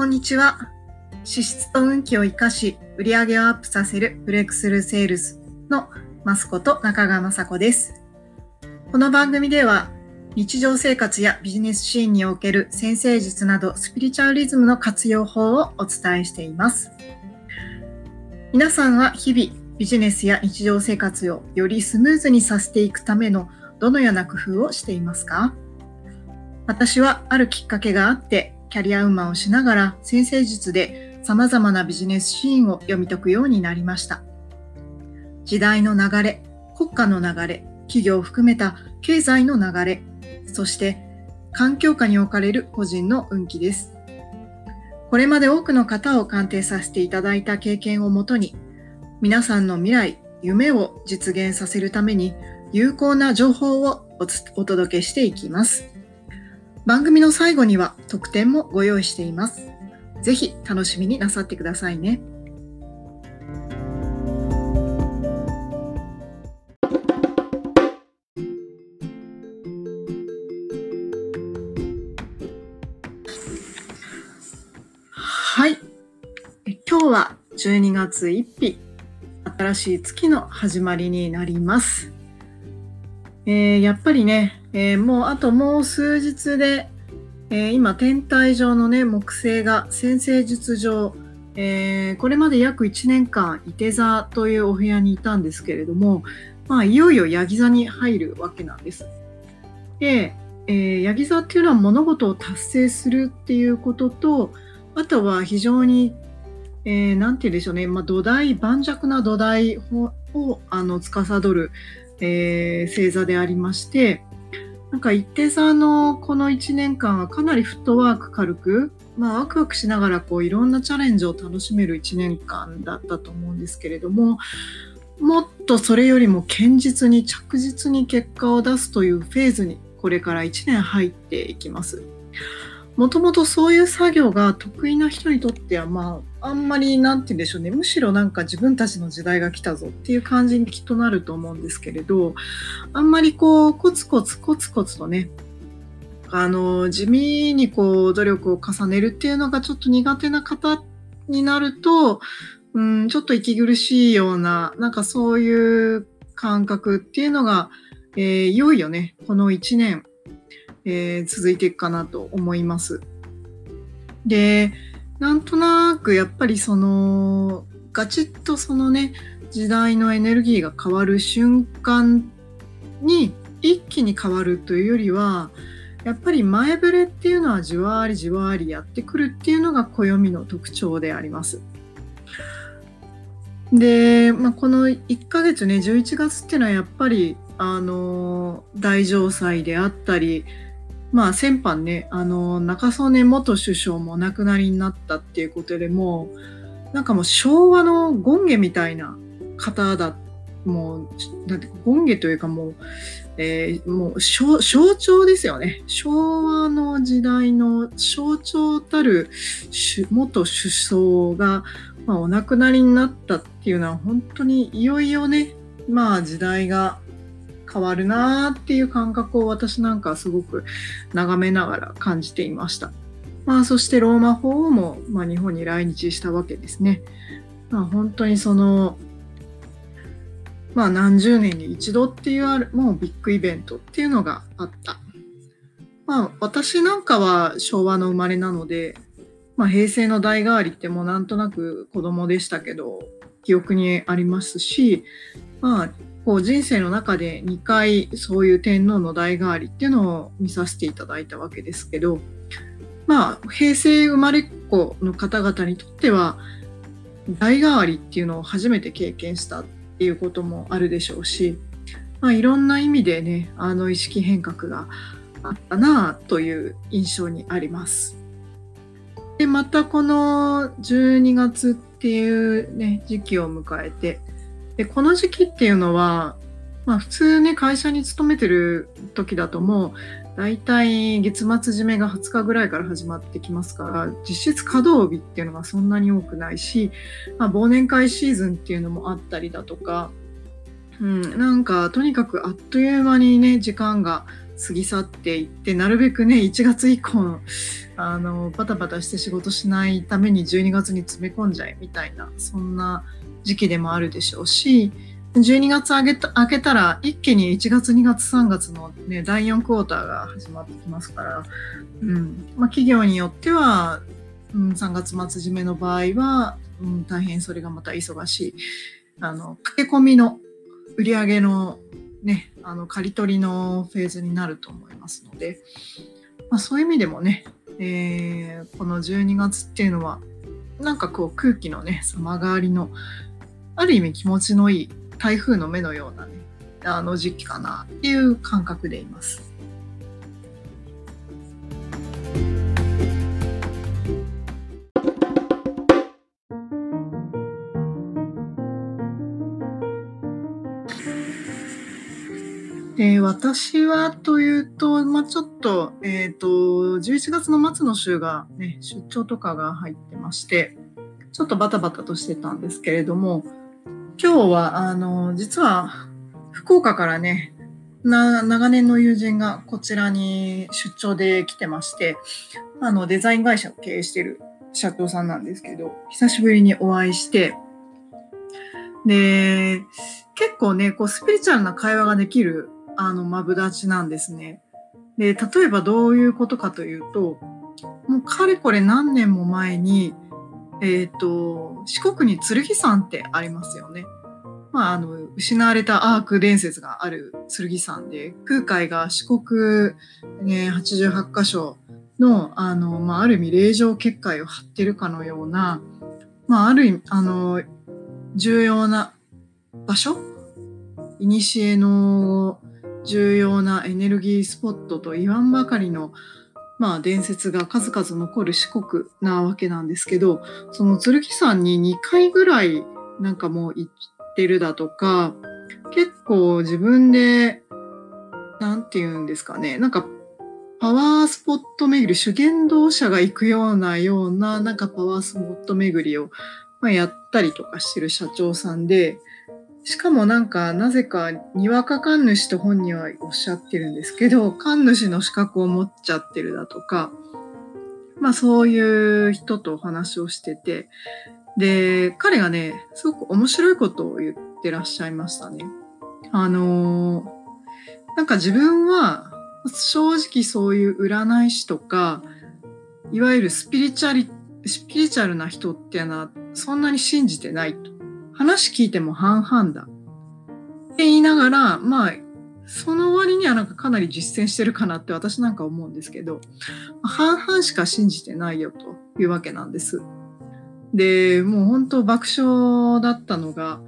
こんにちは。資質と運気を生かし、売上をアップさせるブレイクスルーセールスのマスコと中川雅子です。この番組では、日常生活やビジネスシーンにおける先生術などスピリチュアリズムの活用法をお伝えしています。皆さんは日々ビジネスや日常生活をよりスムーズにさせていくためのどのような工夫をしていますか？私はあるきっかけがあってキャリアウーマンをしながら先生術で様々なビジネスシーンを読み解くようになりました。時代の流れ、国家の流れ、企業を含めた経済の流れ、そして環境下に置かれる個人の運気です。これまで多くの方を鑑定させていただいた経験をもとに、皆さんの未来、夢を実現させるために有効な情報をお届けしていきます。番組の最後には特典もご用意しています。ぜひ楽しみになさってくださいね。はい。今日は12月1日、新しい月の始まりになります。えー、やっぱりね、えー、もうあともう数日で、えー、今天体上のね木星が先生術上、えこれまで約1年間伊手座というお部屋にいたんですけれども、まあ、いよいよヤギ座に入るわけなんです。で、えー、ヤギ座っていうのは物事を達成するっていうこととあとは非常にえー、て言うんでしょうね、まあ、土台、盤石な土台をあの司る、えー、星座でありまして、なんか一定座のこの1年間はかなりフットワーク軽く、まあ、ワクワクしながらこういろんなチャレンジを楽しめる1年間だったと思うんですけれども、もっとそれよりも堅実に着実に結果を出すというフェーズにこれから1年入っていきます。もともとそういう作業が得意な人にとっては、まあ、あんまり、なんて言うんでしょうね、むしろなんか自分たちの時代が来たぞっていう感じにきっとなると思うんですけれど、あんまりこう、コツコツコツコツとね、あの、地味にこう、努力を重ねるっていうのがちょっと苦手な方になると、うん、ちょっと息苦しいような、なんかそういう感覚っていうのが、えー、いよいよね、この1年、えー、続いていくかなと思います。で、なんとなくやっぱりそのガチッとそのね時代のエネルギーが変わる瞬間に一気に変わるというよりはやっぱり前触れっていうのはじわりじわりやってくるっていうのが暦の特徴であります。で、まあ、この1ヶ月ね11月っていうのはやっぱりあの大城祭であったりまあ先般ね、あの、中曽根元首相もお亡くなりになったっていうことでもう、なんかもう昭和の権下みたいな方だ、もう、なんて、権下というかもう、えー、もう象徴ですよね。昭和の時代の象徴たる元首相が、まあ、お亡くなりになったっていうのは本当にいよいよね、まあ時代が変わるなーっていう感覚を私なんかすごく眺めながら感じていました。まあ、そしてローマ法王も、まあ、日本に来日したわけですね。まあ、本当にその、まあ、何十年に一度っていうもうビッグイベントっていうのがあった。まあ、私なんかは昭和の生まれなので、まあ、平成の代替わりってもうなんとなく子供でしたけど、記憶にありますし、まあ、こう人生の中で2回そういう天皇の代替わりっていうのを見させていただいたわけですけど、まあ、平成生まれっ子の方々にとっては代替わりっていうのを初めて経験したっていうこともあるでしょうし、まあ、いろんな意味でねあの意識変革があったなあという印象にあります。でまたこの12月っていうね時期を迎えてでこの時期っていうのは、まあ、普通ね会社に勤めてる時だともう大体月末締めが20日ぐらいから始まってきますから実質稼働日っていうのがそんなに多くないし、まあ、忘年会シーズンっていうのもあったりだとかうん、なんかとにかくあっという間にね時間が過ぎ去っていってなるべくね1月以降あのバタバタして仕事しないために12月に詰め込んじゃえみたいなそんな時期でもあるでしょうし12月明けた明けたら一気に1月2月3月の、ね、第4クォーターが始まってきますから、うん。まあ、企業によっては、うん、3月末締めの場合は、うん、大変それがまた忙しい。あの駆け込みの売り上げのね、あの刈り取りのフェーズになると思いますので、まあ、そういう意味でもね、えー、この12月っていうのはなんかこう空気のね様変わりのある意味気持ちのいい台風の目のようなねあの時期かなっていう感覚でいます。えー、私はというと、まあ、ちょっと,、えーと、11月の末の週が、ね、出張とかが入ってましてちょっとバタバタとしてたんですけれども今日はあの実は福岡からねな長年の友人がこちらに出張で来てましてあのデザイン会社を経営してる社長さんなんですけど久しぶりにお会いしてで結構ねこうスピリチュアルな会話ができるあの、マブダチなんですね。で、例えばどういうことかというと、もうかれこれ何年も前に、えっ、ー、と、四国に剣山ってありますよね。まあ、あの、失われたアーク伝説がある剣山で、空海が四国、ね、88箇所の、あの、まあ、ある意味霊場結界を張ってるかのような、まあ、ある意味、あの、重要な場所古の重要なエネルギースポットと言わんばかりのまあ伝説が数々残る四国なわけなんですけどその剣山に2回ぐらいなんかもう行ってるだとか結構自分で何て言うんですかねなんかパワースポット巡り修験道者が行くようなようななんかパワースポット巡りを、ま、やったりとかしてる社長さんでしかもなんか、なぜか、にわか神主と本人はおっしゃってるんですけど、神主の資格を持っちゃってるだとか、まあそういう人とお話をしてて、で、彼がね、すごく面白いことを言ってらっしゃいましたね。あの、なんか自分は、正直そういう占い師とか、いわゆるスピリチュアリ、スピリチュアルな人っていうのは、そんなに信じてないと。話聞いても半々だ。って言いながら、まあ、その割にはなんかかなり実践してるかなって私なんか思うんですけど、半々しか信じてないよというわけなんです。で、もう本当爆笑だったのが、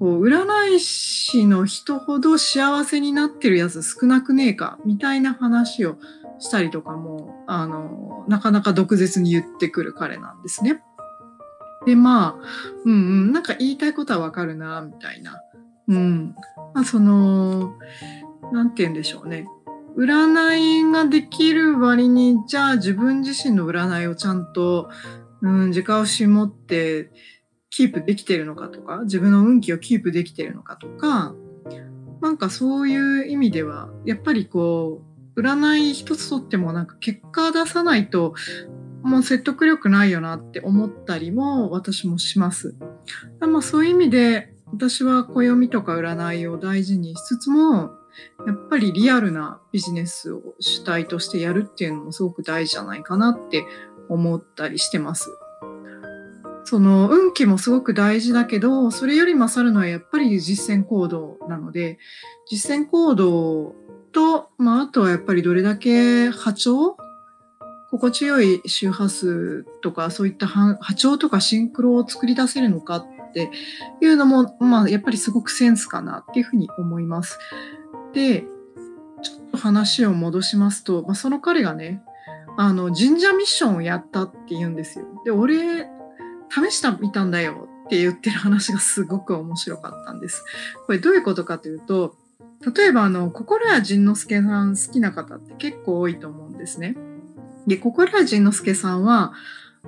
こう占い師の人ほど幸せになってるやつ少なくねえかみたいな話をしたりとかも、あの、なかなか毒舌に言ってくる彼なんですね。で、まあ、うんうん、なんか言いたいことはわかるな、みたいな。うん。まあ、その、なんて言うんでしょうね。占いができる割に、じゃあ自分自身の占いをちゃんと、うん、自家をし持ってキープできてるのかとか、自分の運気をキープできてるのかとか、なんかそういう意味では、やっぱりこう、占い一つとってもなんか結果出さないともう説得力ないよなって思ったりも私もします。まあ、そういう意味で私は暦とか占いを大事にしつつもやっぱりリアルなビジネスを主体としてやるっていうのもすごく大事じゃないかなって思ったりしてます。その運気もすごく大事だけどそれより勝るのはやっぱり実践行動なので実践行動と、まあ、あとはやっぱりどれだけ波長心地よい周波数とかそういった波長とかシンクロを作り出せるのかっていうのも、まあ、やっぱりすごくセンスかなっていうふうに思います。で、ちょっと話を戻しますと、まあ、その彼がね、あの、神社ミッションをやったって言うんですよ。で、俺、試したみたんだよって言ってる話がすごく面白かったんです。これどういうことかというと、例えばあの、心谷仁之助さん好きな方って結構多いと思うんですね。で、心谷仁之助さんは、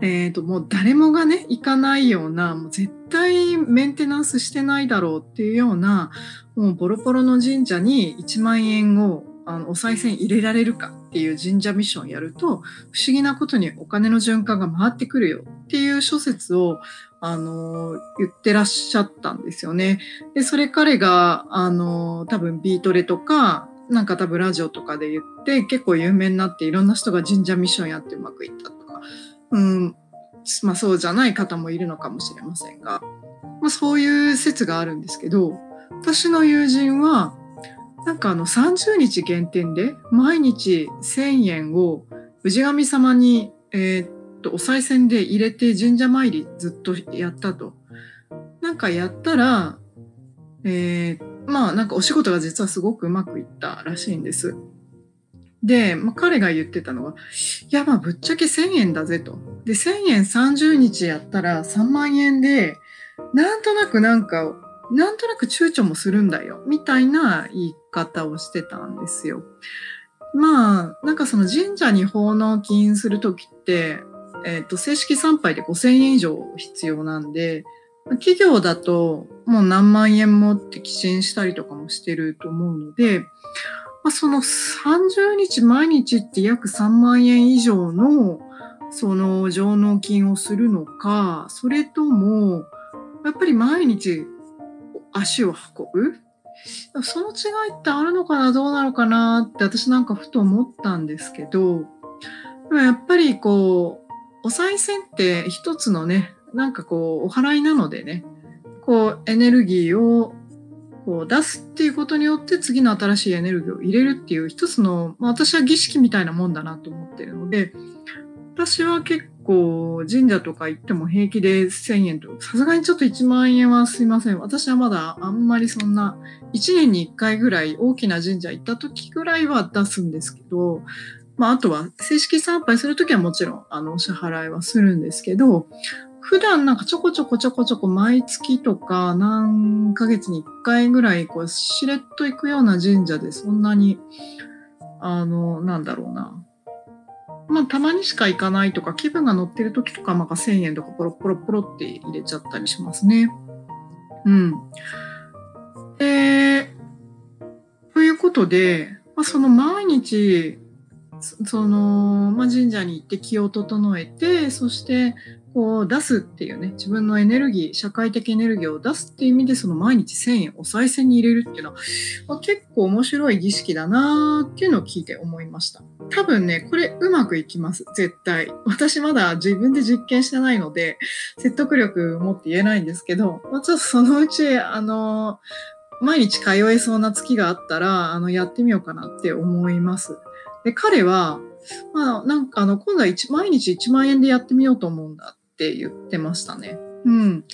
えっ、ー、と、もう誰もがね、行かないような、もう絶対メンテナンスしてないだろうっていうような、もうボロボロの神社に1万円をあのお賽銭入れられるかっていう神社ミッションやると、不思議なことにお金の循環が回ってくるよっていう諸説を、あの、言ってらっしゃったんですよね。で、それ彼が、あの、多分ビートレとか、なんか多分ラジオとかで言って結構有名になっていろんな人が神社ミッションやってうまくいったとか、うん、まあそうじゃない方もいるのかもしれませんが、まあそういう説があるんですけど、私の友人は、なんかあの30日限定で毎日1000円を氏神様に、えー、っとお賽銭で入れて神社参りずっとやったと。なんかやったら、えー、まあなんかお仕事が実はすごくうまくいったらしいんです。で、まあ、彼が言ってたのは、いやまあぶっちゃけ1000円だぜと。で、1000円30日やったら3万円で、なんとなくなんか、なんとなく躊躇もするんだよ、みたいな言い方をしてたんですよ。まあ、なんかその神社に奉納金するときって、えっ、ー、と、正式参拝で5000円以上必要なんで、企業だともう何万円もって寄進したりとかもしてると思うので、まあ、その30日毎日って約3万円以上のその上納金をするのか、それとも、やっぱり毎日足を運ぶ？その違いってあるのかなどうなのかなって私なんかふと思ったんですけど、やっぱりこう、お賽銭って一つのね、なんかこう、お祓いなのでね、こう、エネルギーをこう出すっていうことによって次の新しいエネルギーを入れるっていう一つの、まあ、私は儀式みたいなもんだなと思ってるので、私は結構神社とか行っても平気で1000円と、さすがにちょっと1万円はすいません。私はまだあんまりそんな、1年に1回ぐらい大きな神社行った時ぐらいは出すんですけど、まああとは正式参拝するときはもちろんあのお支払いはするんですけど、普段なんかちょこちょこちょこちょこ毎月とか何ヶ月に一回ぐらいこうしれっと行くような神社でそんなに、あの、なんだろうな。まあたまにしか行かないとか気分が乗ってる時とかまあ1000円とかポロポロポロって入れちゃったりしますね。うん。で、ということで、まあ、その毎日その、まあ、神社に行って気を整えて、そしてこう出すっていうね、自分のエネルギー、社会的エネルギーを出すっていう意味で、その毎日1000円お賽銭に入れるっていうのは、まあ、結構面白い儀式だなーっていうのを聞いて思いました。多分ね、これうまくいきます。絶対。私まだ自分で実験してないので、説得力持って言えないんですけど、まあ、ちょっとそのうち、あの毎日通えそうな月があったら、あの、やってみようかなって思います。で、彼は、まあ、なんかあの、今度は毎日1万円でやってみようと思うんだって言ってましたね。うん。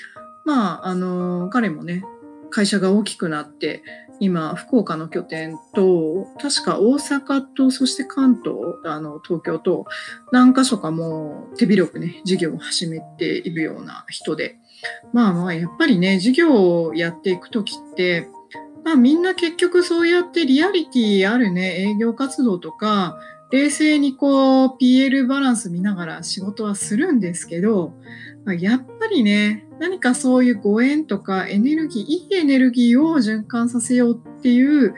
まあ、あの、彼もね、会社が大きくなって、今、福岡の拠点と、確か大阪と、そして関東、あの、東京と、何箇所かも手広くね、事業を始めているような人で。まあまあ、やっぱりね、事業をやっていくときって、まあみんな結局そうやってリアリティあるね、営業活動とか、冷静にこう PL バランス見ながら仕事はするんですけど、まあ、やっぱりね、何かそういうご縁とかエネルギー、いいエネルギーを循環させようっていう、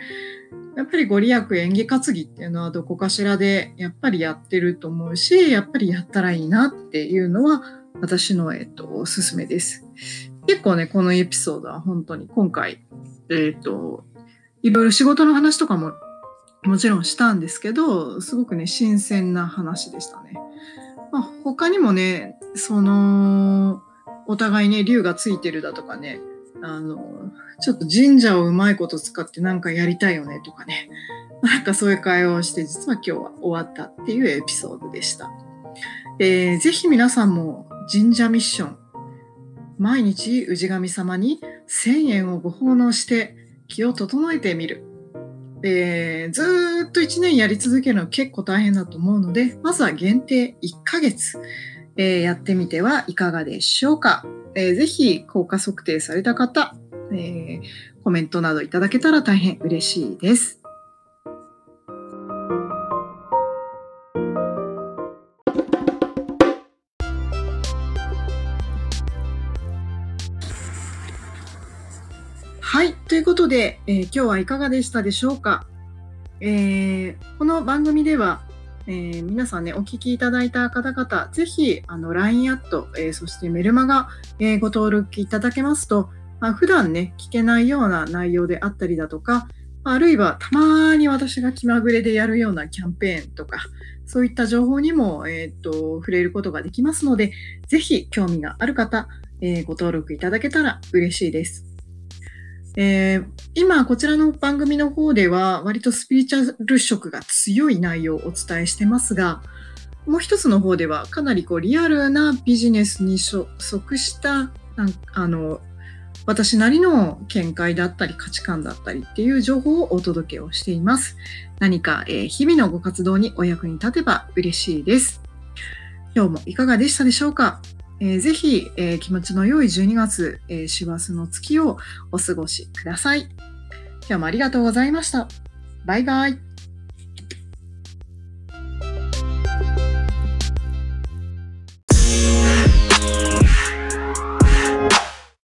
やっぱりご利益演技担ぎっていうのはどこかしらでやっぱりやってると思うし、やっぱりやったらいいなっていうのは私の、えっと、おすすめです。結構ね、このエピソードは本当に今回、えっと、いろいろ仕事の話とかももちろんしたんですけど、すごくね、新鮮な話でしたね。まあ、他にもね、その、お互いね、竜がついてるだとかね、あの、ちょっと神社をうまいこと使ってなんかやりたいよねとかね、なんかそういう会話をして、実は今日は終わったっていうエピソードでした。えー、ぜひ皆さんも神社ミッション、毎日氏神様に1000円をご奉納して気を整えてみる。えー、ずっと1年やり続けるの結構大変だと思うので、まずは限定1ヶ月、えー、やってみてはいかがでしょうか。えー、ぜひ効果測定された方、えコメントなどいただけたら大変嬉しいです。いうことで、えー、今日はいかがでしたでしょうか、えー、この番組では、えー、皆さんね、お聞きいただいた方々、ぜひ、あの、LINE アット、えそしてメルマガ、えご登録いただけますと、まあ、普段ね、聞けないような内容であったりだとか、あるいはたまに私が気まぐれでやるようなキャンペーンとか、そういった情報にも、えっ、と、触れることができますので、ぜひ興味がある方、えご登録いただけたら嬉しいです。えー、今、こちらの番組の方では、割とスピリチュアル色が強い内容をお伝えしてますが、もう一つの方では、かなりこうリアルなビジネスに即したあの私なりの見解だったり価値観だったりっていう情報をお届けをしています。何か、えー、日々のご活動にお役に立てば嬉しいです。今日もいかがでしたでしょうか？えー、ぜひ、えー、気持ちの良い12月、えー、師走の月をお過ごしください。今日もありがとうございました。バイバイ。